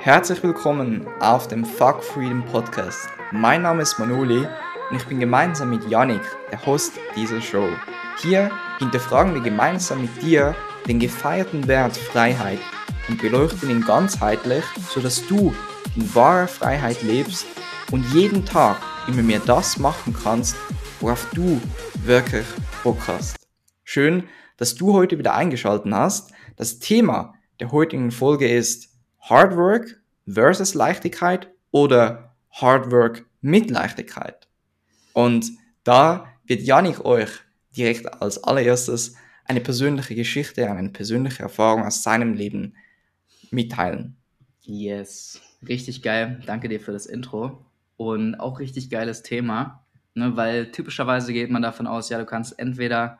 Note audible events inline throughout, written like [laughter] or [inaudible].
Herzlich willkommen auf dem Fuck Freedom Podcast. Mein Name ist Manoli und ich bin gemeinsam mit Yannick, der Host dieser Show. Hier hinterfragen wir gemeinsam mit dir den gefeierten Wert Freiheit und beleuchten ihn ganzheitlich, sodass du in wahrer Freiheit lebst und jeden Tag immer mehr das machen kannst, worauf du wirklich Bock hast. Schön, dass du heute wieder eingeschaltet hast. Das Thema der heutigen Folge ist Hard Work versus Leichtigkeit oder Hard Work mit Leichtigkeit. Und da wird Janik euch direkt als allererstes eine persönliche Geschichte, eine persönliche Erfahrung aus seinem Leben mitteilen. Yes, richtig geil. Danke dir für das Intro. Und auch richtig geiles Thema, ne, weil typischerweise geht man davon aus, ja, du kannst entweder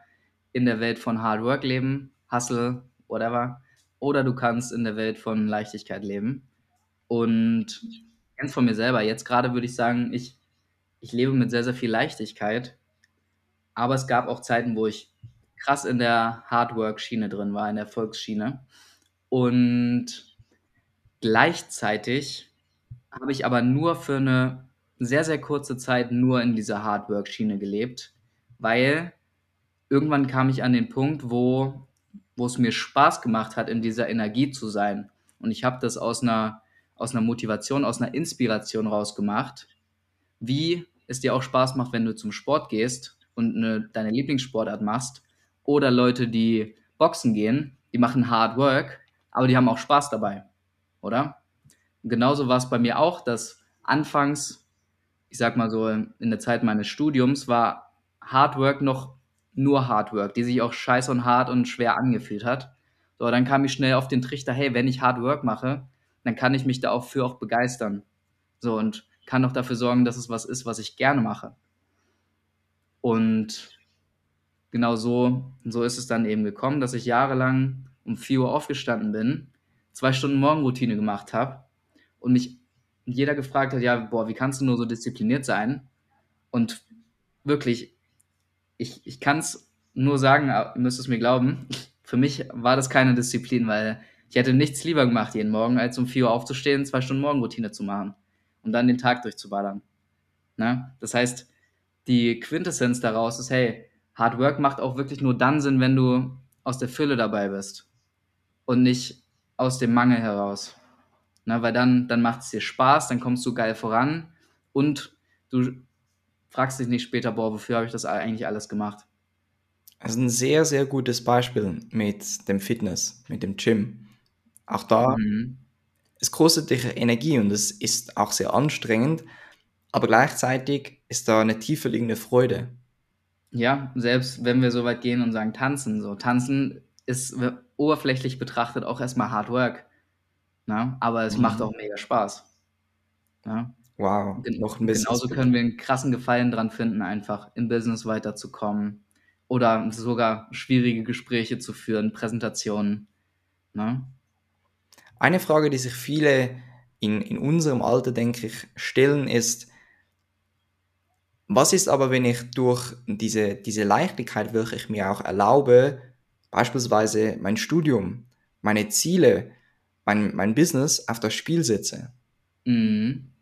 in der Welt von Hard Work leben, Hustle, whatever, oder du kannst in der Welt von Leichtigkeit leben. Und ganz von mir selber, jetzt gerade würde ich sagen, ich, ich lebe mit sehr, sehr viel Leichtigkeit. Aber es gab auch Zeiten, wo ich krass in der Hardwork-Schiene drin war, in der Volksschiene. Und gleichzeitig habe ich aber nur für eine sehr, sehr kurze Zeit nur in dieser Hardwork-Schiene gelebt, weil irgendwann kam ich an den Punkt, wo, wo es mir Spaß gemacht hat, in dieser Energie zu sein. Und ich habe das aus einer, aus einer Motivation, aus einer Inspiration rausgemacht, wie es dir auch Spaß macht, wenn du zum Sport gehst und eine, deine Lieblingssportart machst. Oder Leute, die Boxen gehen, die machen Hard Work, aber die haben auch Spaß dabei. Oder? genauso war es bei mir auch, dass anfangs, ich sag mal so, in der Zeit meines Studiums war Hard Work noch nur Hard Work, die sich auch scheiße und hart und schwer angefühlt hat. So, dann kam ich schnell auf den Trichter, hey, wenn ich Hard Work mache, dann kann ich mich dafür auch begeistern. So, und kann auch dafür sorgen, dass es was ist, was ich gerne mache. Und genau so, so ist es dann eben gekommen, dass ich jahrelang um 4 Uhr aufgestanden bin, zwei Stunden Morgenroutine gemacht habe und mich jeder gefragt hat, ja, boah, wie kannst du nur so diszipliniert sein? Und wirklich, ich, ich kann es nur sagen, ihr müsst es mir glauben, für mich war das keine Disziplin, weil ich hätte nichts lieber gemacht jeden Morgen, als um 4 Uhr aufzustehen, zwei Stunden Morgenroutine zu machen und dann den Tag durchzuballern. Ne? Das heißt, die Quintessenz daraus ist, hey, Hard Work macht auch wirklich nur dann Sinn, wenn du aus der Fülle dabei bist und nicht aus dem Mangel heraus. Ne, weil dann, dann macht es dir Spaß, dann kommst du geil voran und du fragst dich nicht später, boah, wofür habe ich das eigentlich alles gemacht? Also ein sehr, sehr gutes Beispiel mit dem Fitness, mit dem Gym. Auch da, mhm. es kostet dich Energie und es ist auch sehr anstrengend, aber gleichzeitig ist da eine tiefer liegende Freude. Ja, selbst wenn wir so weit gehen und sagen tanzen, so tanzen ist oberflächlich betrachtet auch erstmal Hard Work. Ne? Aber es mhm. macht auch mega Spaß. Ne? Wow, Gen noch ein bisschen. Genauso können wir einen krassen Gefallen dran finden, einfach im Business weiterzukommen oder sogar schwierige Gespräche zu führen, Präsentationen. Ne? Eine Frage, die sich viele in, in unserem Alter, denke ich, stellen, ist, was ist aber, wenn ich durch diese, diese Leichtigkeit, welche ich mir auch erlaube, beispielsweise mein Studium, meine Ziele, mein, mein Business auf das Spiel setze? Mhm.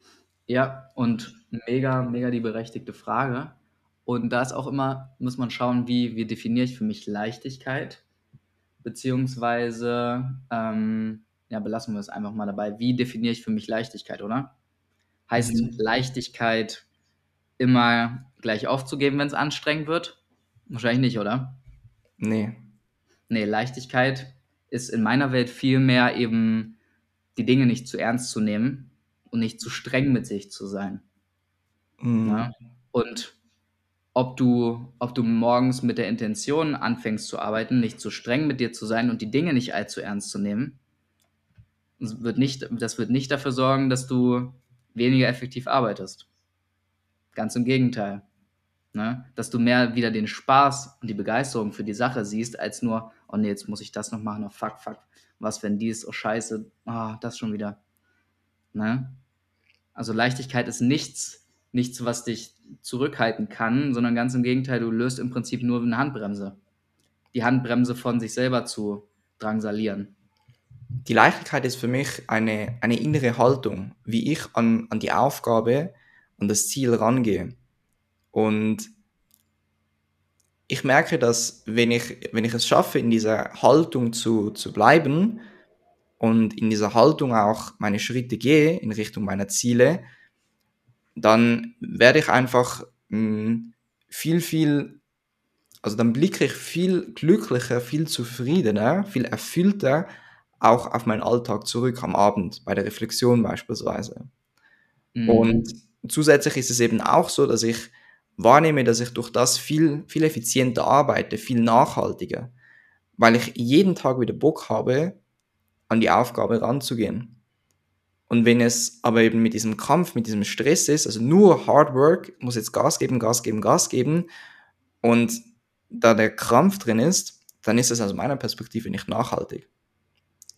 Ja, und mega, mega die berechtigte Frage. Und da ist auch immer, muss man schauen, wie, wie definiere ich für mich Leichtigkeit, beziehungsweise, ähm, ja, belassen wir es einfach mal dabei, wie definiere ich für mich Leichtigkeit, oder? Heißt mhm. Leichtigkeit immer gleich aufzugeben, wenn es anstrengend wird? Wahrscheinlich nicht, oder? Nee. Nee, Leichtigkeit ist in meiner Welt viel mehr eben die Dinge nicht zu ernst zu nehmen und nicht zu streng mit sich zu sein. Mhm. Ja? Und ob du, ob du morgens mit der Intention anfängst zu arbeiten, nicht zu streng mit dir zu sein und die Dinge nicht allzu ernst zu nehmen, das wird nicht, das wird nicht dafür sorgen, dass du weniger effektiv arbeitest. Ganz im Gegenteil. Ne? Dass du mehr wieder den Spaß und die Begeisterung für die Sache siehst, als nur, oh nee, jetzt muss ich das noch machen, oh fuck, fuck, was, wenn dies, oh scheiße, ah, oh, das schon wieder. Ne? Also Leichtigkeit ist nichts, nichts, was dich zurückhalten kann, sondern ganz im Gegenteil, du löst im Prinzip nur eine Handbremse. Die Handbremse von sich selber zu drangsalieren. die Leichtigkeit ist für mich eine, eine innere Haltung, wie ich an, an die Aufgabe, an das Ziel rangehe. Und ich merke, dass wenn ich, wenn ich es schaffe, in dieser Haltung zu, zu bleiben und in dieser Haltung auch meine Schritte gehe in Richtung meiner Ziele, dann werde ich einfach mh, hm, viel, viel, also dann blicke ich viel glücklicher, viel zufriedener, viel erfüllter auch auf meinen Alltag zurück am Abend, bei der Reflexion beispielsweise. Mhm. Und zusätzlich ist es eben auch so, dass ich wahrnehme, dass ich durch das viel, viel effizienter arbeite, viel nachhaltiger, weil ich jeden Tag wieder Bock habe, an die Aufgabe ranzugehen. Und wenn es aber eben mit diesem Kampf, mit diesem Stress ist, also nur Hard Work, muss jetzt Gas geben, Gas geben, Gas geben, und da der Krampf drin ist, dann ist es aus meiner Perspektive nicht nachhaltig.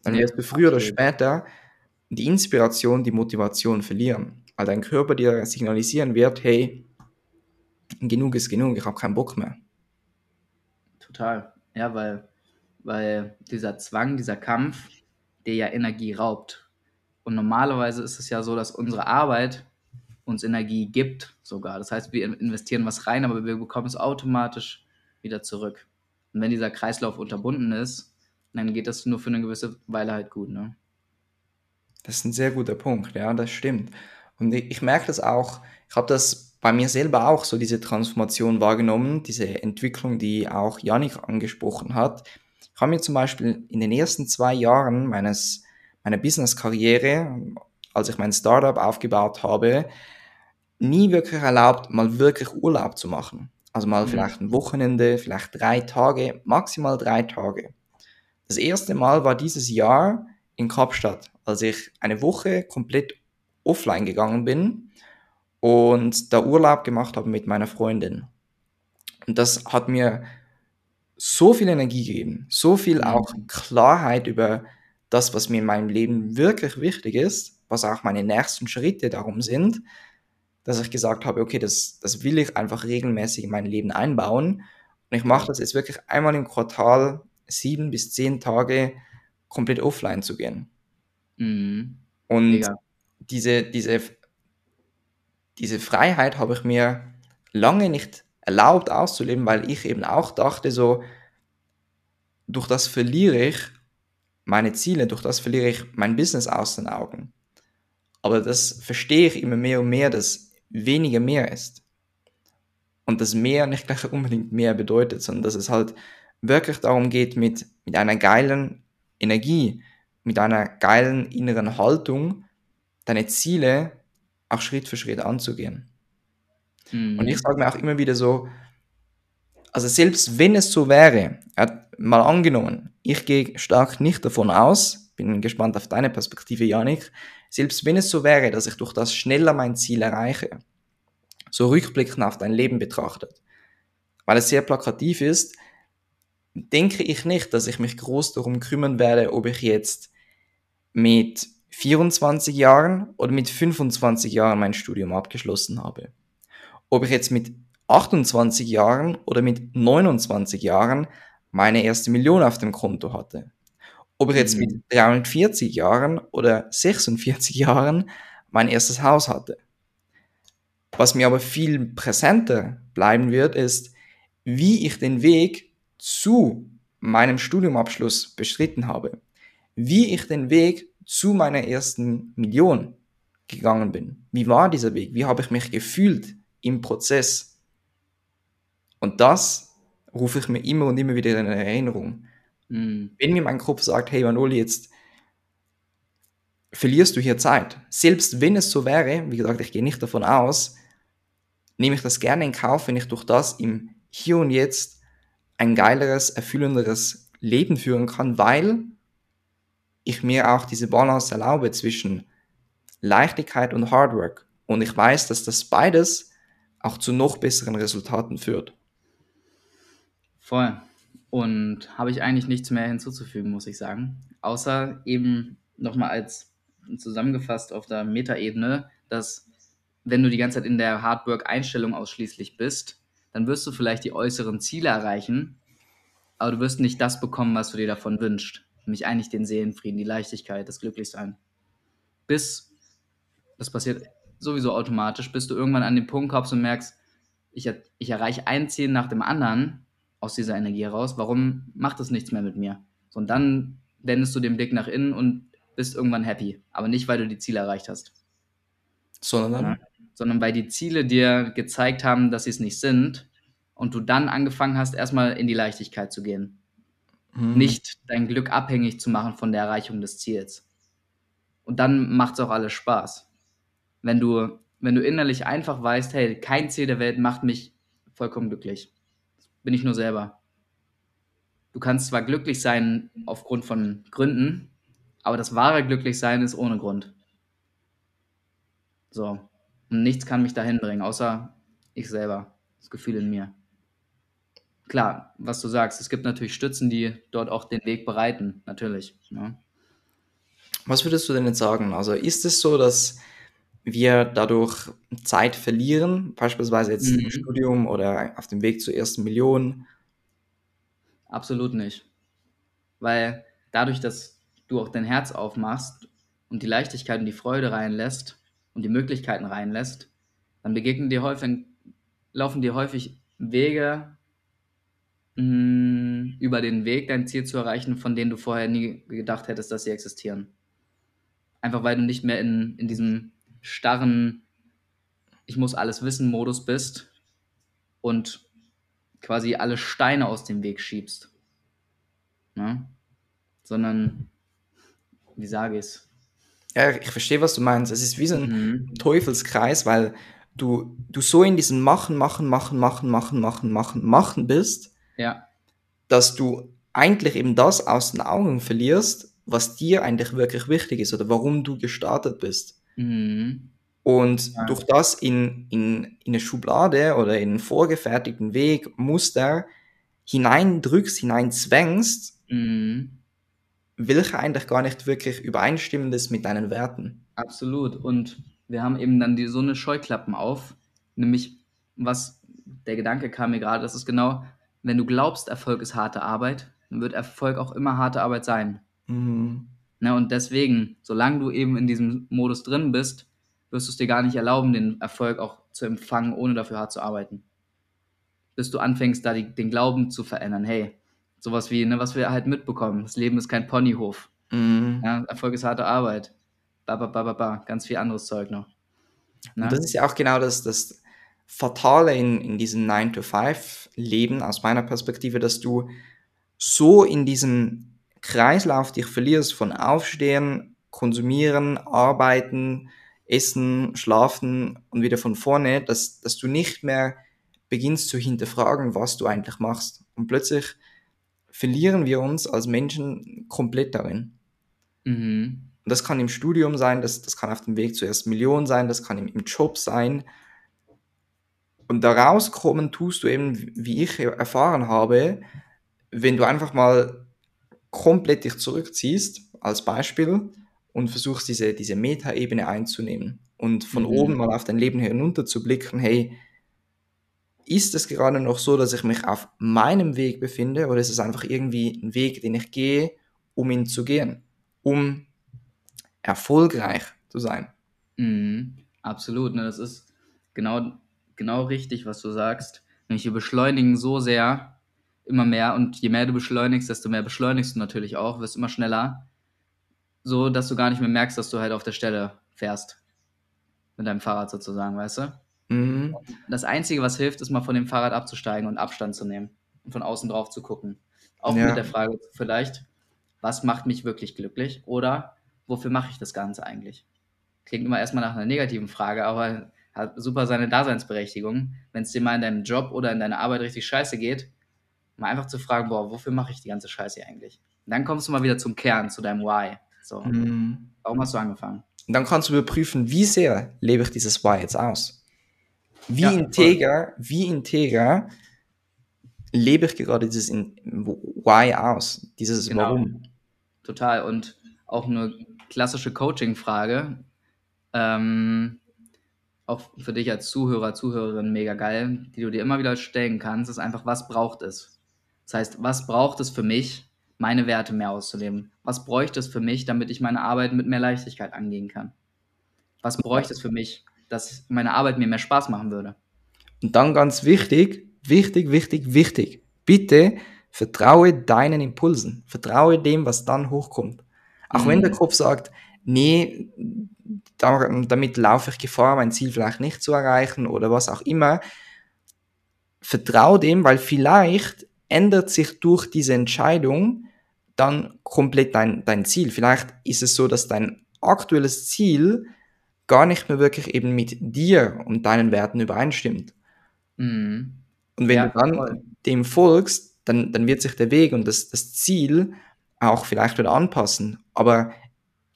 Dann wirst du früher oder später die Inspiration, die Motivation verlieren, weil dein Körper dir signalisieren wird, hey, genug ist genug, ich habe keinen Bock mehr. Total. Ja, weil, weil dieser Zwang, dieser Kampf, der ja Energie raubt. Und normalerweise ist es ja so, dass unsere Arbeit uns Energie gibt sogar. Das heißt, wir investieren was rein, aber wir bekommen es automatisch wieder zurück. Und wenn dieser Kreislauf unterbunden ist, dann geht das nur für eine gewisse Weile halt gut, ne? Das ist ein sehr guter Punkt, ja, das stimmt. Und ich, ich merke das auch, ich habe das bei mir selber auch so diese Transformation wahrgenommen, diese Entwicklung, die auch Janik angesprochen hat. Ich habe mir zum Beispiel in den ersten zwei Jahren meines, meiner Business-Karriere, als ich mein Startup aufgebaut habe, nie wirklich erlaubt, mal wirklich Urlaub zu machen. Also mal mhm. vielleicht ein Wochenende, vielleicht drei Tage, maximal drei Tage. Das erste Mal war dieses Jahr in Kapstadt, als ich eine Woche komplett offline gegangen bin und da Urlaub gemacht habe mit meiner Freundin. Und das hat mir so viel Energie gegeben, so viel auch mhm. Klarheit über das, was mir in meinem Leben wirklich wichtig ist, was auch meine nächsten Schritte darum sind, dass ich gesagt habe, okay, das, das will ich einfach regelmäßig in mein Leben einbauen. Und ich mache das jetzt wirklich einmal im Quartal, sieben bis zehn Tage komplett offline zu gehen. Mhm. Und Mega. diese, diese diese Freiheit habe ich mir lange nicht erlaubt auszuleben, weil ich eben auch dachte, so, durch das verliere ich meine Ziele, durch das verliere ich mein Business aus den Augen. Aber das verstehe ich immer mehr und mehr, dass weniger mehr ist. Und dass mehr nicht gleich unbedingt mehr bedeutet, sondern dass es halt wirklich darum geht, mit, mit einer geilen Energie, mit einer geilen inneren Haltung deine Ziele auch Schritt für Schritt anzugehen. Mhm. Und ich sage mir auch immer wieder so, also selbst wenn es so wäre, mal angenommen, ich gehe stark nicht davon aus, bin gespannt auf deine Perspektive, Janik, selbst wenn es so wäre, dass ich durch das schneller mein Ziel erreiche, so rückblickend auf dein Leben betrachtet, weil es sehr plakativ ist, denke ich nicht, dass ich mich groß darum kümmern werde, ob ich jetzt mit 24 Jahren oder mit 25 Jahren mein Studium abgeschlossen habe. Ob ich jetzt mit 28 Jahren oder mit 29 Jahren meine erste Million auf dem Konto hatte. Ob ich jetzt mhm. mit 43 Jahren oder 46 Jahren mein erstes Haus hatte. Was mir aber viel präsenter bleiben wird, ist, wie ich den Weg zu meinem Studiumabschluss bestritten habe. Wie ich den Weg zu meiner ersten Million gegangen bin. Wie war dieser Weg? Wie habe ich mich gefühlt im Prozess? Und das rufe ich mir immer und immer wieder in Erinnerung. Mhm. Wenn mir mein Kopf sagt, hey Manoli, jetzt verlierst du hier Zeit. Selbst wenn es so wäre, wie gesagt, ich gehe nicht davon aus, nehme ich das gerne in Kauf, wenn ich durch das im Hier und Jetzt ein geileres, erfüllenderes Leben führen kann, weil ich mir auch diese Balance erlaube zwischen Leichtigkeit und Hardwork. Und ich weiß, dass das beides auch zu noch besseren Resultaten führt. Voll. Und habe ich eigentlich nichts mehr hinzuzufügen, muss ich sagen. Außer eben nochmal als zusammengefasst auf der Metaebene, dass wenn du die ganze Zeit in der Hardwork-Einstellung ausschließlich bist, dann wirst du vielleicht die äußeren Ziele erreichen, aber du wirst nicht das bekommen, was du dir davon wünschst. nämlich eigentlich den Seelenfrieden, die Leichtigkeit, das Glücklichsein. Bis, das passiert sowieso automatisch, bis du irgendwann an den Punkt kommst und merkst, ich, ich erreiche ein Ziel nach dem anderen aus dieser Energie heraus, warum macht das nichts mehr mit mir? So, und dann wendest du den Blick nach innen und bist irgendwann happy, aber nicht, weil du die Ziele erreicht hast. Sondern? Ja, sondern weil die Ziele dir gezeigt haben, dass sie es nicht sind und du dann angefangen hast, erstmal in die Leichtigkeit zu gehen. Hm. Nicht dein Glück abhängig zu machen von der Erreichung des Ziels. Und dann macht es auch alles Spaß. Wenn du, wenn du innerlich einfach weißt, hey, kein Ziel der Welt macht mich vollkommen glücklich. Bin ich nur selber. Du kannst zwar glücklich sein aufgrund von Gründen, aber das wahre Glücklichsein ist ohne Grund. So. Und nichts kann mich dahin bringen, außer ich selber, das Gefühl in mir. Klar, was du sagst, es gibt natürlich Stützen, die dort auch den Weg bereiten, natürlich. Ja. Was würdest du denn jetzt sagen? Also ist es so, dass wir dadurch Zeit verlieren, beispielsweise jetzt mhm. im Studium oder auf dem Weg zur ersten Million? Absolut nicht. Weil dadurch, dass du auch dein Herz aufmachst und die Leichtigkeit und die Freude reinlässt und die Möglichkeiten reinlässt, dann begegnen dir häufig, laufen dir häufig Wege mh, mm, über den Weg, dein Ziel zu erreichen, von denen du vorher nie gedacht hättest, dass sie existieren. Einfach weil du nicht mehr in, in diesem starren, ich muss alles wissen Modus bist und quasi alle Steine aus dem Weg schiebst. Ne? Sondern, wie sage ich es? Ja, ich verstehe, was du meinst. Es ist wie so ein mhm. Teufelskreis, weil du, du so in diesem Machen, Machen, Machen, Machen, Machen, Machen, Machen, Machen bist, ja. dass du eigentlich eben das aus den Augen verlierst, was dir eigentlich wirklich wichtig ist oder warum du gestartet bist. Mhm. Und ja. durch das in, in, in eine Schublade oder in einen vorgefertigten Weg, Muster hineindrückst, hineinzwängst, mhm. welcher eigentlich gar nicht wirklich übereinstimmt ist mit deinen Werten. Absolut. Und wir haben eben dann die, so eine Scheuklappen auf, nämlich was der Gedanke kam mir gerade, das ist genau, wenn du glaubst, Erfolg ist harte Arbeit, dann wird Erfolg auch immer harte Arbeit sein. Mhm. Na, und deswegen, solange du eben in diesem Modus drin bist, wirst du es dir gar nicht erlauben, den Erfolg auch zu empfangen, ohne dafür hart zu arbeiten. Bis du anfängst, da die, den Glauben zu verändern. Hey, sowas wie, ne, was wir halt mitbekommen. Das Leben ist kein Ponyhof. Mhm. Ja, Erfolg ist harte Arbeit. Ba, ba, ba, ba, ba. Ganz viel anderes Zeug noch. Und das ist ja auch genau das, das Fatale in, in diesem 9-to-5-Leben aus meiner Perspektive, dass du so in diesem Kreislauf dich verlierst von Aufstehen, Konsumieren, Arbeiten, Essen, Schlafen und wieder von vorne, dass, dass du nicht mehr beginnst zu hinterfragen, was du eigentlich machst. Und plötzlich verlieren wir uns als Menschen komplett darin. Mhm. Und das kann im Studium sein, das, das kann auf dem Weg zur ersten Million sein, das kann im, im Job sein. Und daraus kommen tust du eben, wie ich erfahren habe, wenn du einfach mal komplett dich zurückziehst, als Beispiel, und versuchst diese, diese Metaebene einzunehmen und von mhm. oben mal auf dein Leben herunter zu blicken, hey, ist es gerade noch so, dass ich mich auf meinem Weg befinde oder ist es einfach irgendwie ein Weg, den ich gehe, um ihn zu gehen, um erfolgreich zu sein? Mhm. Absolut, ne? das ist genau, genau richtig, was du sagst. Wir beschleunigen so sehr, immer mehr und je mehr du beschleunigst, desto mehr beschleunigst du natürlich auch, wirst immer schneller, so dass du gar nicht mehr merkst, dass du halt auf der Stelle fährst. Mit deinem Fahrrad sozusagen, weißt du? Mhm. Das Einzige, was hilft, ist mal von dem Fahrrad abzusteigen und Abstand zu nehmen und von außen drauf zu gucken. Auch ja. mit der Frage vielleicht, was macht mich wirklich glücklich oder wofür mache ich das Ganze eigentlich? Klingt immer erstmal nach einer negativen Frage, aber hat super seine Daseinsberechtigung. Wenn es dir mal in deinem Job oder in deiner Arbeit richtig scheiße geht, mal einfach zu fragen, boah, wofür mache ich die ganze Scheiße eigentlich? Und dann kommst du mal wieder zum Kern, zu deinem Why. So, mhm. warum hast du angefangen? Und dann kannst du überprüfen, wie sehr lebe ich dieses Why jetzt aus? Wie ja, integer, voll. wie integer lebe ich gerade dieses Why aus? Dieses genau. Warum? Total. Und auch eine klassische Coaching-Frage, ähm, auch für dich als Zuhörer, Zuhörerin mega geil, die du dir immer wieder stellen kannst, ist einfach, was braucht es? Das heißt, was braucht es für mich, meine Werte mehr auszuleben? Was bräuchte es für mich, damit ich meine Arbeit mit mehr Leichtigkeit angehen kann? Was bräuchte es für mich, dass meine Arbeit mir mehr Spaß machen würde? Und dann ganz wichtig, wichtig, wichtig, wichtig. Bitte vertraue deinen Impulsen. Vertraue dem, was dann hochkommt. Auch mhm. wenn der Kopf sagt, nee, damit laufe ich Gefahr, mein Ziel vielleicht nicht zu erreichen oder was auch immer. Vertraue dem, weil vielleicht ändert sich durch diese Entscheidung dann komplett dein, dein Ziel. Vielleicht ist es so, dass dein aktuelles Ziel gar nicht mehr wirklich eben mit dir und deinen Werten übereinstimmt. Mhm. Und wenn ja, du dann voll. dem folgst, dann, dann wird sich der Weg und das, das Ziel auch vielleicht wieder anpassen. Aber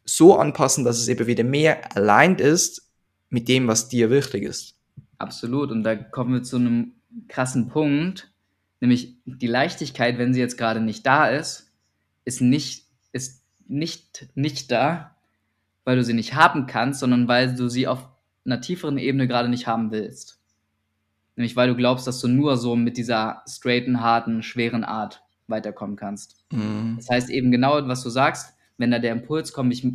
so anpassen, dass es eben wieder mehr allein ist mit dem, was dir wichtig ist. Absolut. Und da kommen wir zu einem krassen Punkt, nämlich die Leichtigkeit, wenn sie jetzt gerade nicht da ist, ist nicht, ist nicht, nicht da, weil du sie nicht haben kannst, sondern weil du sie auf einer tieferen Ebene gerade nicht haben willst. Nämlich weil du glaubst, dass du nur so mit dieser straighten, harten, schweren Art weiterkommen kannst. Mhm. Das heißt eben genau, was du sagst, wenn da der Impuls kommt, ich,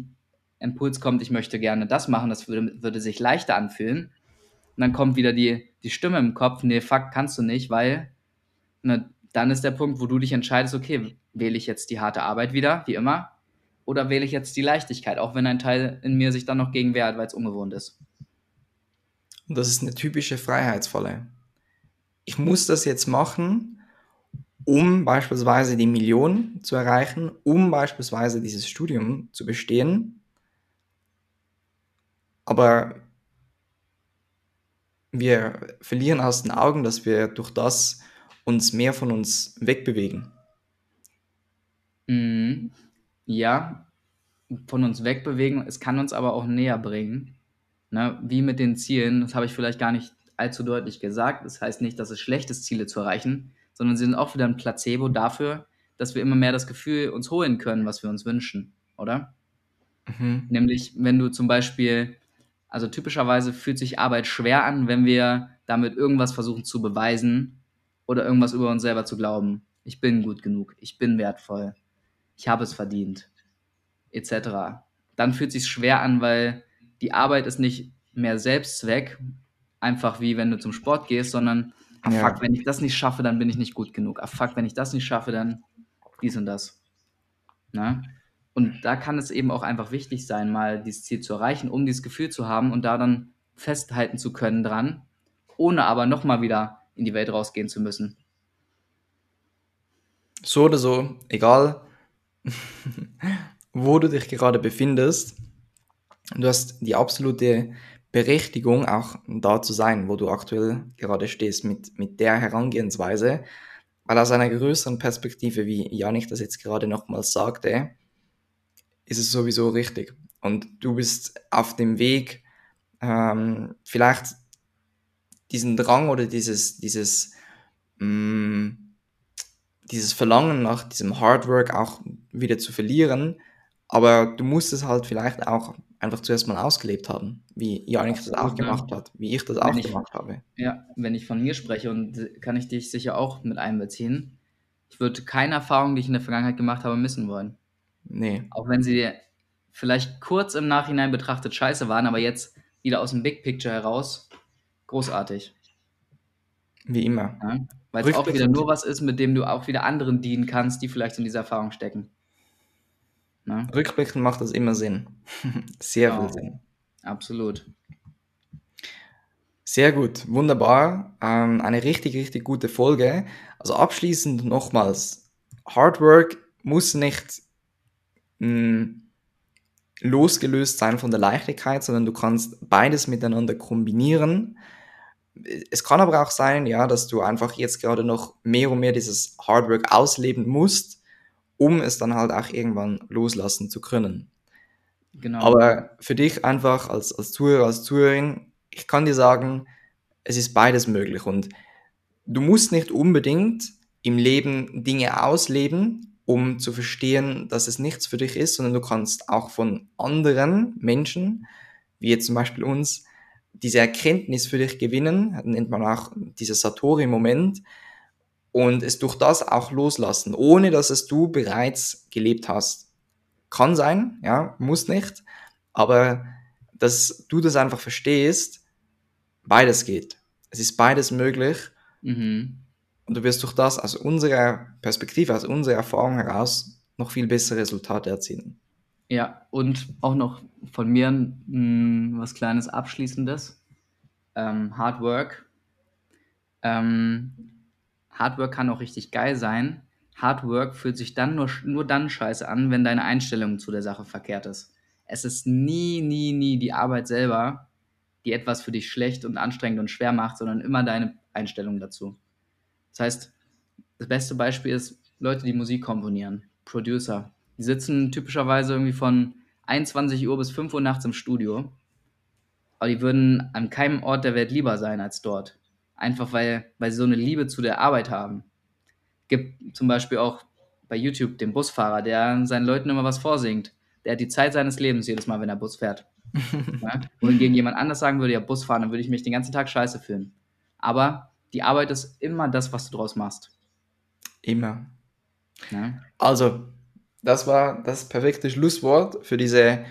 Impuls kommt, ich möchte gerne das machen, das würde, würde sich leichter anfühlen. Und dann kommt wieder die, die Stimme im Kopf, nee, fuck, kannst du nicht, weil ne, dann ist der Punkt, wo du dich entscheidest, okay, wähle ich jetzt die harte Arbeit wieder, wie immer, oder wähle ich jetzt die Leichtigkeit, auch wenn ein Teil in mir sich dann noch gegen wehrt, weil es ungewohnt ist. Und das ist eine typische Freiheitsfalle. Ich muss das jetzt machen, um beispielsweise die Million zu erreichen, um beispielsweise dieses Studium zu bestehen. Aber wir verlieren aus den Augen, dass wir durch das uns mehr von uns wegbewegen. Mhm. Ja, von uns wegbewegen. Es kann uns aber auch näher bringen. Ne? Wie mit den Zielen, das habe ich vielleicht gar nicht allzu deutlich gesagt. Das heißt nicht, dass es schlecht ist, Ziele zu erreichen, sondern sie sind auch wieder ein Placebo dafür, dass wir immer mehr das Gefühl uns holen können, was wir uns wünschen, oder? Mhm. Nämlich, wenn du zum Beispiel, also typischerweise fühlt sich Arbeit schwer an, wenn wir damit irgendwas versuchen zu beweisen oder irgendwas über uns selber zu glauben. Ich bin gut genug, ich bin wertvoll, ich habe es verdient, etc. Dann fühlt sich schwer an, weil die Arbeit ist nicht mehr Selbstzweck, einfach wie wenn du zum Sport gehst, sondern ah ja. fuck, wenn ich das nicht schaffe, dann bin ich nicht gut genug. Ah fuck, wenn ich das nicht schaffe, dann dies und das. Na? Und da kann es eben auch einfach wichtig sein, mal dieses Ziel zu erreichen, um dieses Gefühl zu haben und da dann festhalten zu können dran, ohne aber nochmal wieder in die Welt rausgehen zu müssen. So oder so, egal [laughs] wo du dich gerade befindest, du hast die absolute Berechtigung, auch da zu sein, wo du aktuell gerade stehst, mit, mit der Herangehensweise. Weil aus einer größeren Perspektive, wie Janik das jetzt gerade nochmals sagte, ist es sowieso richtig. Und du bist auf dem Weg, ähm, vielleicht diesen Drang oder dieses, dieses, mh, mm, dieses Verlangen nach diesem Hardwork auch wieder zu verlieren. Aber du musst es halt vielleicht auch einfach zuerst mal ausgelebt haben, wie Janik das auch gemacht hat, wie ich das auch ich, gemacht habe. Ja, wenn ich von mir spreche und kann ich dich sicher auch mit einbeziehen, ich würde keine Erfahrung, die ich in der Vergangenheit gemacht habe, missen wollen. Nee. Auch wenn sie vielleicht kurz im Nachhinein betrachtet scheiße waren, aber jetzt wieder aus dem Big Picture heraus großartig. Wie immer. Ja, weil es auch wieder nur was ist, mit dem du auch wieder anderen dienen kannst, die vielleicht in dieser Erfahrung stecken. Ne? Rückblickend macht das immer Sinn. [laughs] Sehr ja, viel Sinn. Absolut. Sehr gut, wunderbar. Ähm, eine richtig, richtig gute Folge. Also abschließend nochmals, Hard Work muss nicht mh, hm, losgelöst sein von der Leichtigkeit, sondern du kannst beides miteinander kombinieren. Es kann aber auch sein, ja, dass du einfach jetzt gerade noch mehr und mehr dieses Hard Work ausleben musst, um es dann halt auch irgendwann loslassen zu können. Genau. Aber für dich einfach als, als Zuhörer, als Zuhörerin, ich kann dir sagen, es ist beides möglich und du musst nicht unbedingt im Leben Dinge ausleben, um zu verstehen, dass es nichts für dich ist, sondern du kannst auch von anderen Menschen, wie jetzt zum Beispiel uns, diese Erkenntnis für dich gewinnen, nennt man auch dieser Satori-Moment, und es durch das auch loslassen, ohne dass es du bereits gelebt hast. Kann sein, ja, muss nicht, aber dass du das einfach verstehst, beides geht. Es ist beides möglich. Mhm. Und du wirst durch das aus unserer Perspektive, aus unserer Erfahrung heraus noch viel bessere Resultate erzielen. Ja, und auch noch von mir mh, hm, was kleines Abschließendes. Ähm, Hard Work. Ähm, Hard Work kann auch richtig geil sein. Hard Work fühlt sich dann nur, nur dann scheiße an, wenn deine Einstellung zu der Sache verkehrt ist. Es ist nie, nie, nie die Arbeit selber, die etwas für dich schlecht und anstrengend und schwer macht, sondern immer deine Einstellung dazu. Das heißt, das beste Beispiel ist Leute, die Musik komponieren, Producer. Die sitzen typischerweise irgendwie von 21 Uhr bis 5 Uhr nachts im Studio. Aber die würden an keinem Ort der Welt lieber sein als dort. Einfach weil, weil sie so eine Liebe zu der Arbeit haben. Gibt zum Beispiel auch bei YouTube den Busfahrer, der seinen Leuten immer was vorsingt. Der hat die Zeit seines Lebens jedes Mal, wenn er Bus fährt. [laughs] ja? Wohingegen jemand anders sagen würde, ja, Bus fahren, dann würde ich mich den ganzen Tag scheiße fühlen. Aber die Arbeit ist immer das, was du draus machst. Immer. Ja? Also, das war das perfekte Schlusswort für diese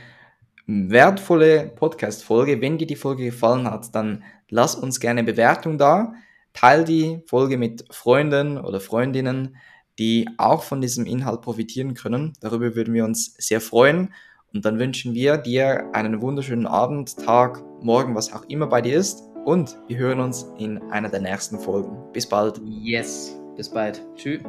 wertvolle Podcast-Folge. Wenn dir die Folge gefallen hat, dann lass uns gerne Bewertung da. Teil die Folge mit Freunden oder Freundinnen, die auch von diesem Inhalt profitieren können. Darüber würden wir uns sehr freuen. Und dann wünschen wir dir einen wunderschönen Abend, Tag, Morgen, was auch immer bei dir ist. Und wir hören uns in einer der nächsten Folgen. Bis bald. Yes, bis bald. Tschüss.